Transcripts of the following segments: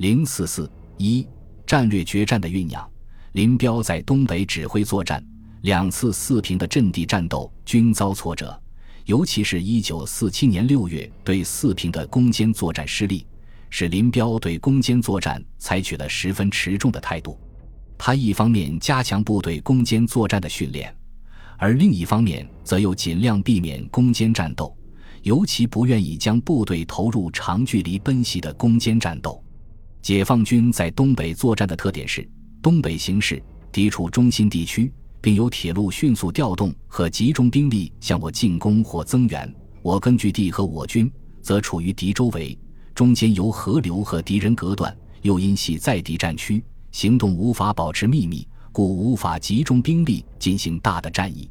零四四一战略决战的酝酿。林彪在东北指挥作战，两次四平的阵地战斗均遭挫折，尤其是一九四七年六月对四平的攻坚作战失利，使林彪对攻坚作战采取了十分持重的态度。他一方面加强部队攻坚作战的训练，而另一方面则又尽量避免攻坚战斗，尤其不愿意将部队投入长距离奔袭的攻坚战斗。解放军在东北作战的特点是：东北形势，敌处中心地区，并由铁路迅速调动和集中兵力向我进攻或增援；我根据地和我军则处于敌周围，中间由河流和敌人隔断，又因系在敌战区。行动无法保持秘密，故无法集中兵力进行大的战役。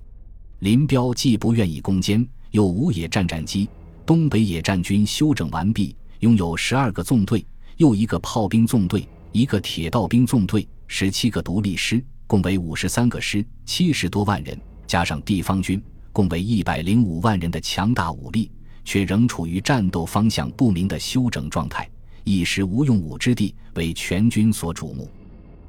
林彪既不愿意攻坚，又无野战战机。东北野战军休整完毕，拥有十二个纵队，又一个炮兵纵队，一个铁道兵纵队，十七个独立师，共为五十三个师，七十多万人，加上地方军，共为一百零五万人的强大武力，却仍处于战斗方向不明的休整状态，一时无用武之地，为全军所瞩目。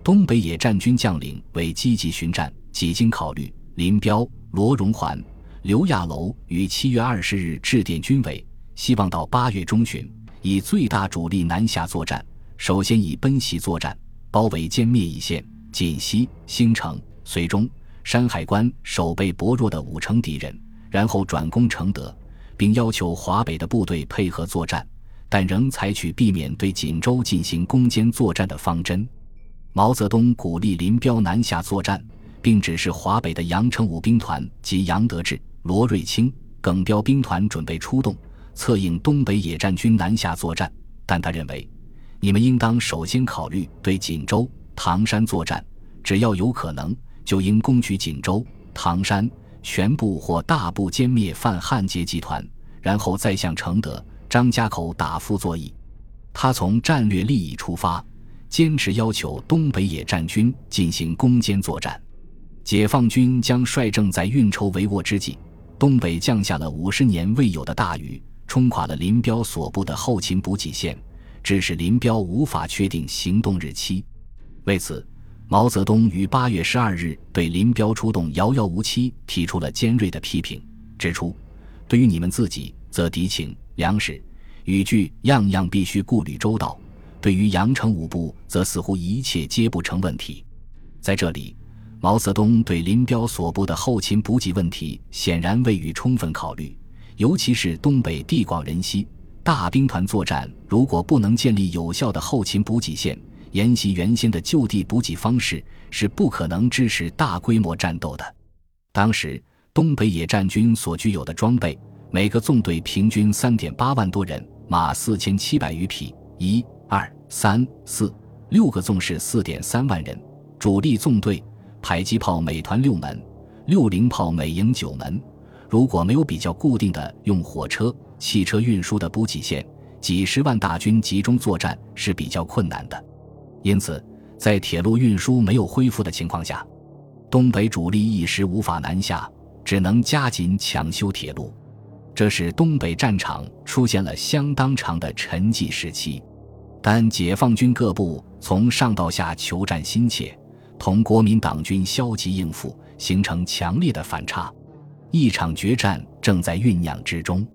东北野战军将领为积极巡战，几经考虑，林彪、罗荣桓、刘亚楼于七月二十日致电军委，希望到八月中旬以最大主力南下作战。首先以奔袭作战，包围歼灭一线、锦西、兴城、绥中、山海关守备薄弱的五城敌人，然后转攻承德，并要求华北的部队配合作战，但仍采取避免对锦州进行攻坚作战的方针。毛泽东鼓励林彪南下作战，并指示华北的杨成武兵团及杨得志、罗瑞卿、耿彪兵团准备出动，策应东北野战军南下作战。但他认为，你们应当首先考虑对锦州、唐山作战，只要有可能，就应攻取锦州、唐山，全部或大部歼灭犯汉奸集团，然后再向承德、张家口打副作义。他从战略利益出发。坚持要求东北野战军进行攻坚作战，解放军将率正在运筹帷幄之际，东北降下了五十年未有的大雨，冲垮了林彪所部的后勤补给线，致使林彪无法确定行动日期。为此，毛泽东于八月十二日对林彪出动遥遥无期提出了尖锐的批评，指出：对于你们自己，则敌情、粮食、语句样样必须顾虑周到。对于杨成武部，则似乎一切皆不成问题。在这里，毛泽东对林彪所部的后勤补给问题显然未予充分考虑，尤其是东北地广人稀，大兵团作战如果不能建立有效的后勤补给线，沿袭原先的就地补给方式，是不可能支持大规模战斗的。当时，东北野战军所具有的装备，每个纵队平均三点八万多人，马四千七百余匹，一。二三四六个纵是四点三万人，主力纵队迫击炮每团六门，六零炮每营九门。如果没有比较固定的用火车、汽车运输的补给线，几十万大军集中作战是比较困难的。因此，在铁路运输没有恢复的情况下，东北主力一时无法南下，只能加紧抢修铁路，这使东北战场出现了相当长的沉寂时期。但解放军各部从上到下求战心切，同国民党军消极应付，形成强烈的反差，一场决战正在酝酿之中。